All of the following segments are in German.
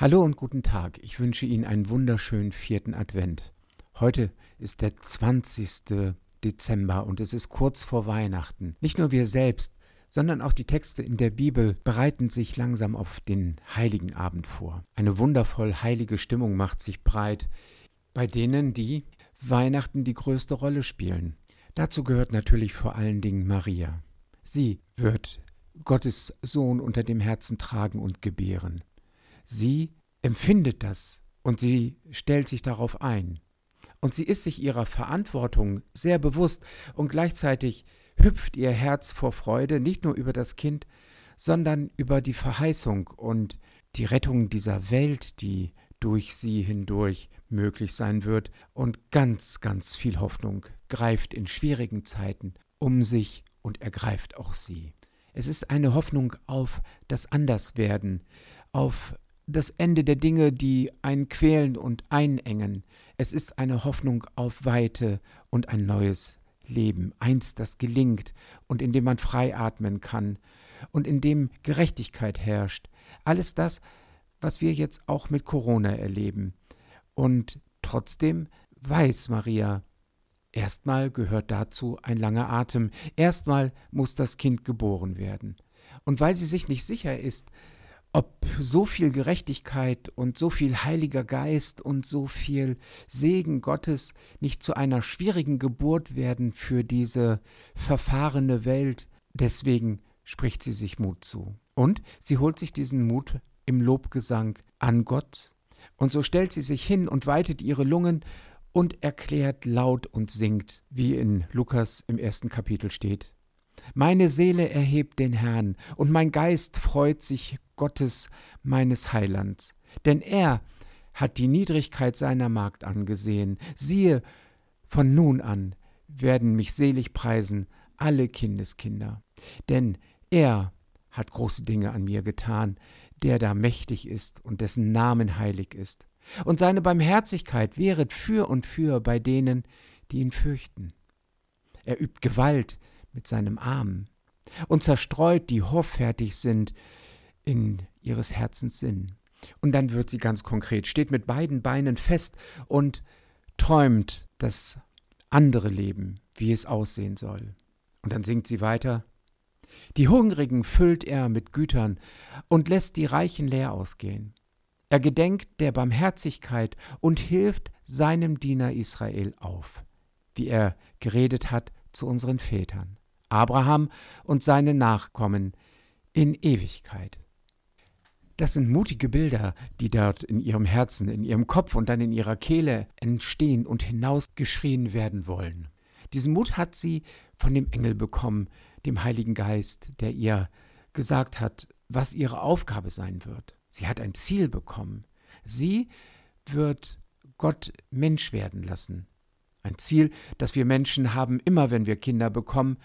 Hallo und guten Tag. Ich wünsche Ihnen einen wunderschönen vierten Advent. Heute ist der 20. Dezember und es ist kurz vor Weihnachten. Nicht nur wir selbst, sondern auch die Texte in der Bibel bereiten sich langsam auf den heiligen Abend vor. Eine wundervoll heilige Stimmung macht sich breit bei denen, die Weihnachten die größte Rolle spielen. Dazu gehört natürlich vor allen Dingen Maria. Sie wird Gottes Sohn unter dem Herzen tragen und gebären. Sie empfindet das und sie stellt sich darauf ein. Und sie ist sich ihrer Verantwortung sehr bewusst und gleichzeitig hüpft ihr Herz vor Freude nicht nur über das Kind, sondern über die Verheißung und die Rettung dieser Welt, die durch sie hindurch möglich sein wird und ganz, ganz viel Hoffnung greift in schwierigen Zeiten um sich und ergreift auch sie. Es ist eine Hoffnung auf das Anderswerden, auf das Ende der Dinge, die einen quälen und einengen. Es ist eine Hoffnung auf Weite und ein neues Leben, eins, das gelingt und in dem man frei atmen kann und in dem Gerechtigkeit herrscht. Alles das, was wir jetzt auch mit Corona erleben. Und trotzdem weiß Maria, erstmal gehört dazu ein langer Atem, erstmal muss das Kind geboren werden. Und weil sie sich nicht sicher ist, ob so viel Gerechtigkeit und so viel Heiliger Geist und so viel Segen Gottes nicht zu einer schwierigen Geburt werden für diese verfahrene Welt. Deswegen spricht sie sich Mut zu. Und sie holt sich diesen Mut im Lobgesang an Gott. Und so stellt sie sich hin und weitet ihre Lungen und erklärt laut und singt, wie in Lukas im ersten Kapitel steht. Meine Seele erhebt den Herrn, und mein Geist freut sich Gottes, meines Heilands. Denn er hat die Niedrigkeit seiner Magd angesehen. Siehe, von nun an werden mich selig preisen alle Kindeskinder. Denn er hat große Dinge an mir getan, der da mächtig ist und dessen Namen heilig ist. Und seine Barmherzigkeit wäret für und für bei denen, die ihn fürchten. Er übt Gewalt mit seinem Arm und zerstreut, die hoffärtig sind in ihres Herzens Sinn. Und dann wird sie ganz konkret, steht mit beiden Beinen fest und träumt das andere Leben, wie es aussehen soll. Und dann singt sie weiter, die Hungrigen füllt er mit Gütern und lässt die Reichen leer ausgehen. Er gedenkt der Barmherzigkeit und hilft seinem Diener Israel auf, wie er geredet hat zu unseren Vätern. Abraham und seine Nachkommen in Ewigkeit. Das sind mutige Bilder, die dort in ihrem Herzen, in ihrem Kopf und dann in ihrer Kehle entstehen und hinausgeschrien werden wollen. Diesen Mut hat sie von dem Engel bekommen, dem Heiligen Geist, der ihr gesagt hat, was ihre Aufgabe sein wird. Sie hat ein Ziel bekommen. Sie wird Gott Mensch werden lassen. Ein Ziel, das wir Menschen haben, immer wenn wir Kinder bekommen,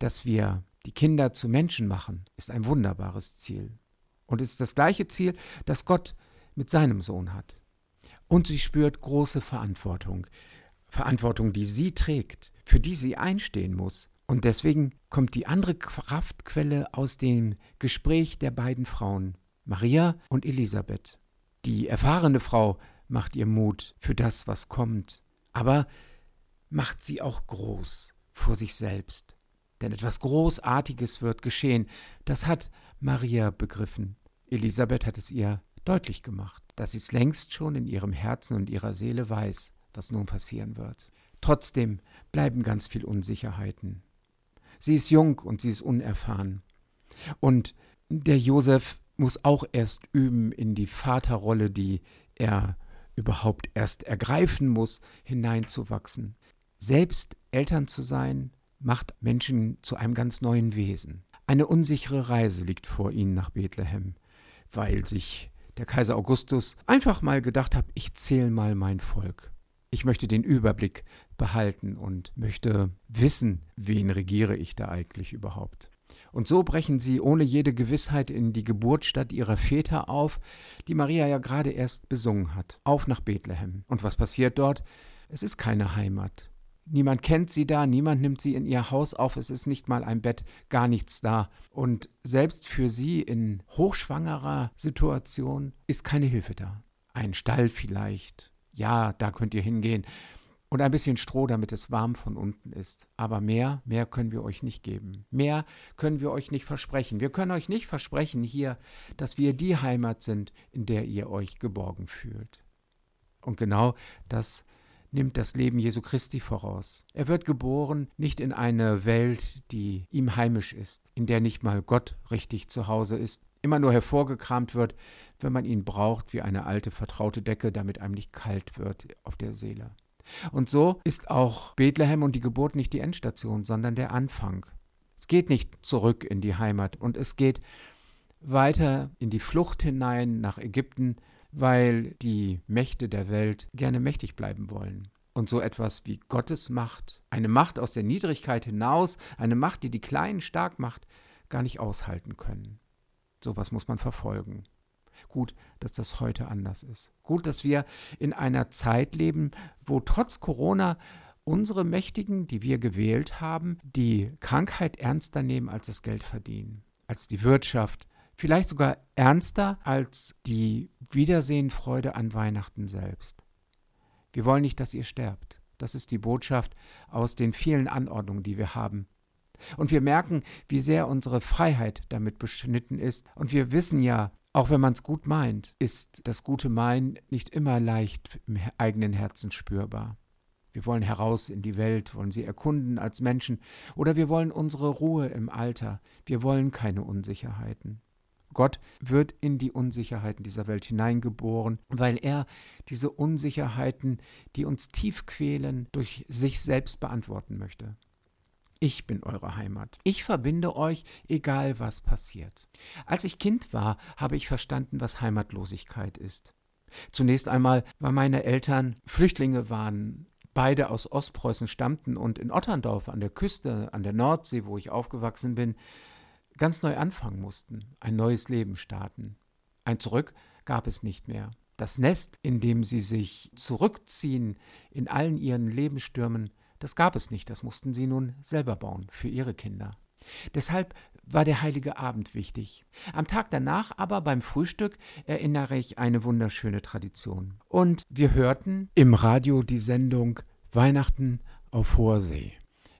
dass wir die Kinder zu Menschen machen, ist ein wunderbares Ziel. Und es ist das gleiche Ziel, das Gott mit seinem Sohn hat. Und sie spürt große Verantwortung. Verantwortung, die sie trägt, für die sie einstehen muss. Und deswegen kommt die andere Kraftquelle aus dem Gespräch der beiden Frauen, Maria und Elisabeth. Die erfahrene Frau macht ihr Mut für das, was kommt, aber macht sie auch groß vor sich selbst. Denn etwas Großartiges wird geschehen. Das hat Maria begriffen. Elisabeth hat es ihr deutlich gemacht, dass sie es längst schon in ihrem Herzen und ihrer Seele weiß, was nun passieren wird. Trotzdem bleiben ganz viel Unsicherheiten. Sie ist jung und sie ist unerfahren. Und der Josef muss auch erst üben, in die Vaterrolle, die er überhaupt erst ergreifen muss, hineinzuwachsen. Selbst Eltern zu sein, macht Menschen zu einem ganz neuen Wesen. Eine unsichere Reise liegt vor ihnen nach Bethlehem, weil sich der Kaiser Augustus einfach mal gedacht hat, ich zähle mal mein Volk. Ich möchte den Überblick behalten und möchte wissen, wen regiere ich da eigentlich überhaupt. Und so brechen sie ohne jede Gewissheit in die Geburtsstadt ihrer Väter auf, die Maria ja gerade erst besungen hat, auf nach Bethlehem. Und was passiert dort? Es ist keine Heimat. Niemand kennt sie da, niemand nimmt sie in ihr Haus auf, es ist nicht mal ein Bett, gar nichts da. Und selbst für sie in hochschwangerer Situation ist keine Hilfe da. Ein Stall vielleicht, ja, da könnt ihr hingehen. Und ein bisschen Stroh, damit es warm von unten ist. Aber mehr, mehr können wir euch nicht geben. Mehr können wir euch nicht versprechen. Wir können euch nicht versprechen hier, dass wir die Heimat sind, in der ihr euch geborgen fühlt. Und genau das nimmt das Leben Jesu Christi voraus. Er wird geboren nicht in eine Welt, die ihm heimisch ist, in der nicht mal Gott richtig zu Hause ist, immer nur hervorgekramt wird, wenn man ihn braucht, wie eine alte vertraute Decke, damit einem nicht kalt wird auf der Seele. Und so ist auch Bethlehem und die Geburt nicht die Endstation, sondern der Anfang. Es geht nicht zurück in die Heimat und es geht weiter in die Flucht hinein nach Ägypten, weil die Mächte der Welt gerne mächtig bleiben wollen. Und so etwas wie Gottes Macht, eine Macht aus der Niedrigkeit hinaus, eine Macht, die die Kleinen stark macht, gar nicht aushalten können. Sowas muss man verfolgen. Gut, dass das heute anders ist. Gut, dass wir in einer Zeit leben, wo trotz Corona unsere Mächtigen, die wir gewählt haben, die Krankheit ernster nehmen als das Geld verdienen, als die Wirtschaft, vielleicht sogar ernster als die Wiedersehenfreude an Weihnachten selbst. Wir wollen nicht, dass ihr sterbt. Das ist die Botschaft aus den vielen Anordnungen, die wir haben. Und wir merken, wie sehr unsere Freiheit damit beschnitten ist. Und wir wissen ja, auch wenn man es gut meint, ist das gute Meinen nicht immer leicht im eigenen Herzen spürbar. Wir wollen heraus in die Welt, wollen sie erkunden als Menschen, oder wir wollen unsere Ruhe im Alter, wir wollen keine Unsicherheiten. Gott wird in die Unsicherheiten dieser Welt hineingeboren, weil er diese Unsicherheiten, die uns tief quälen, durch sich selbst beantworten möchte. Ich bin eure Heimat. Ich verbinde euch, egal was passiert. Als ich Kind war, habe ich verstanden, was Heimatlosigkeit ist. Zunächst einmal, weil meine Eltern Flüchtlinge waren, beide aus Ostpreußen stammten und in Otterndorf an der Küste, an der Nordsee, wo ich aufgewachsen bin, ganz neu anfangen mussten, ein neues Leben starten. Ein Zurück gab es nicht mehr. Das Nest, in dem sie sich zurückziehen in allen ihren Lebensstürmen, das gab es nicht, das mussten sie nun selber bauen für ihre Kinder. Deshalb war der heilige Abend wichtig. Am Tag danach aber beim Frühstück erinnere ich eine wunderschöne Tradition. Und wir hörten im Radio die Sendung Weihnachten auf hoher See.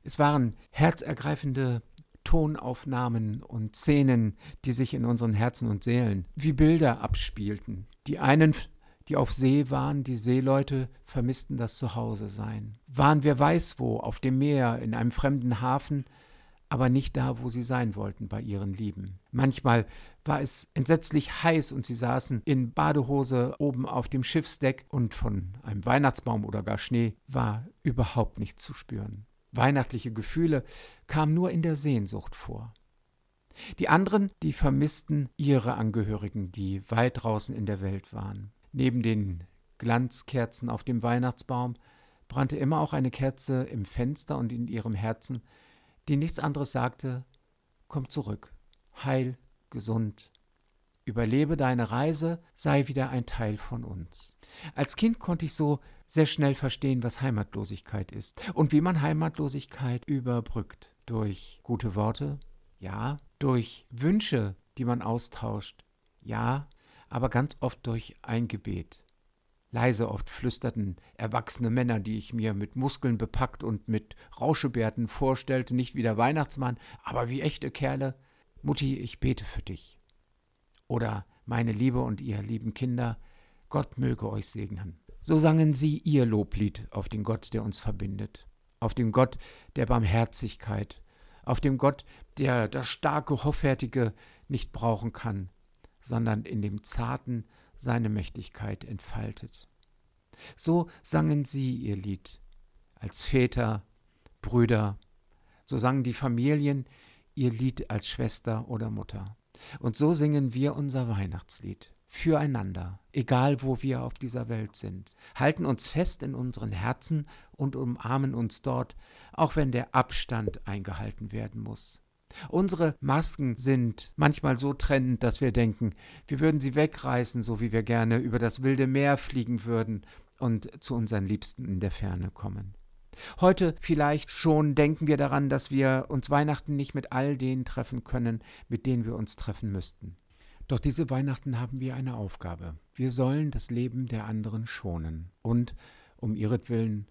Es waren herzergreifende Tonaufnahmen und Szenen, die sich in unseren Herzen und Seelen wie Bilder abspielten. Die einen die auf See waren, die Seeleute vermissten das Zuhause-Sein. Waren wer weiß wo, auf dem Meer, in einem fremden Hafen, aber nicht da, wo sie sein wollten, bei ihren Lieben. Manchmal war es entsetzlich heiß und sie saßen in Badehose oben auf dem Schiffsdeck und von einem Weihnachtsbaum oder gar Schnee war überhaupt nichts zu spüren. Weihnachtliche Gefühle kamen nur in der Sehnsucht vor. Die anderen, die vermissten ihre Angehörigen, die weit draußen in der Welt waren. Neben den Glanzkerzen auf dem Weihnachtsbaum brannte immer auch eine Kerze im Fenster und in ihrem Herzen, die nichts anderes sagte, komm zurück, heil, gesund, überlebe deine Reise, sei wieder ein Teil von uns. Als Kind konnte ich so sehr schnell verstehen, was Heimatlosigkeit ist und wie man Heimatlosigkeit überbrückt. Durch gute Worte, ja, durch Wünsche, die man austauscht, ja, aber ganz oft durch ein Gebet. Leise oft flüsterten erwachsene Männer, die ich mir mit Muskeln bepackt und mit Rauschebärten vorstellte, nicht wie der Weihnachtsmann, aber wie echte Kerle, Mutti, ich bete für dich. Oder meine Liebe und ihr lieben Kinder, Gott möge euch segnen. So sangen sie ihr Loblied auf den Gott, der uns verbindet, auf den Gott der Barmherzigkeit, auf den Gott, der das starke, hoffärtige nicht brauchen kann, sondern in dem Zarten seine Mächtigkeit entfaltet. So sangen sie ihr Lied als Väter, Brüder, so sangen die Familien ihr Lied als Schwester oder Mutter. Und so singen wir unser Weihnachtslied füreinander, egal wo wir auf dieser Welt sind, halten uns fest in unseren Herzen und umarmen uns dort, auch wenn der Abstand eingehalten werden muss. Unsere Masken sind manchmal so trennend, dass wir denken, wir würden sie wegreißen, so wie wir gerne über das wilde Meer fliegen würden und zu unseren Liebsten in der Ferne kommen. Heute vielleicht schon denken wir daran, dass wir uns Weihnachten nicht mit all denen treffen können, mit denen wir uns treffen müssten. Doch diese Weihnachten haben wir eine Aufgabe. Wir sollen das Leben der anderen schonen und um ihretwillen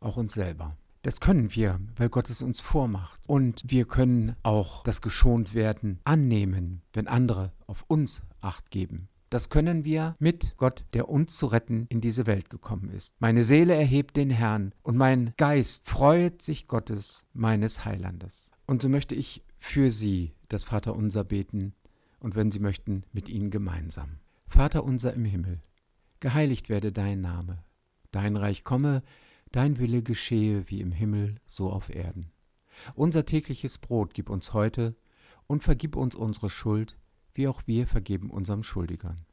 auch uns selber. Das können wir, weil Gott es uns vormacht. Und wir können auch das geschont werden annehmen, wenn andere auf uns acht geben. Das können wir mit Gott, der uns zu retten in diese Welt gekommen ist. Meine Seele erhebt den Herrn und mein Geist freut sich Gottes, meines Heilandes. Und so möchte ich für Sie das Vaterunser beten und wenn Sie möchten, mit Ihnen gemeinsam. Vater unser im Himmel, geheiligt werde dein Name, dein Reich komme, dein Wille geschehe wie im Himmel, so auf Erden. Unser tägliches Brot gib uns heute und vergib uns unsere Schuld, wie auch wir vergeben unserem Schuldigern.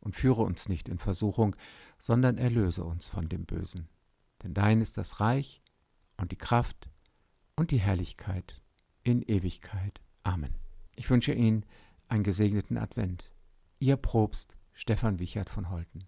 Und führe uns nicht in Versuchung, sondern erlöse uns von dem Bösen. Denn dein ist das Reich und die Kraft und die Herrlichkeit in Ewigkeit. Amen. Ich wünsche Ihnen einen gesegneten Advent. Ihr Propst Stefan Wichert von Holten.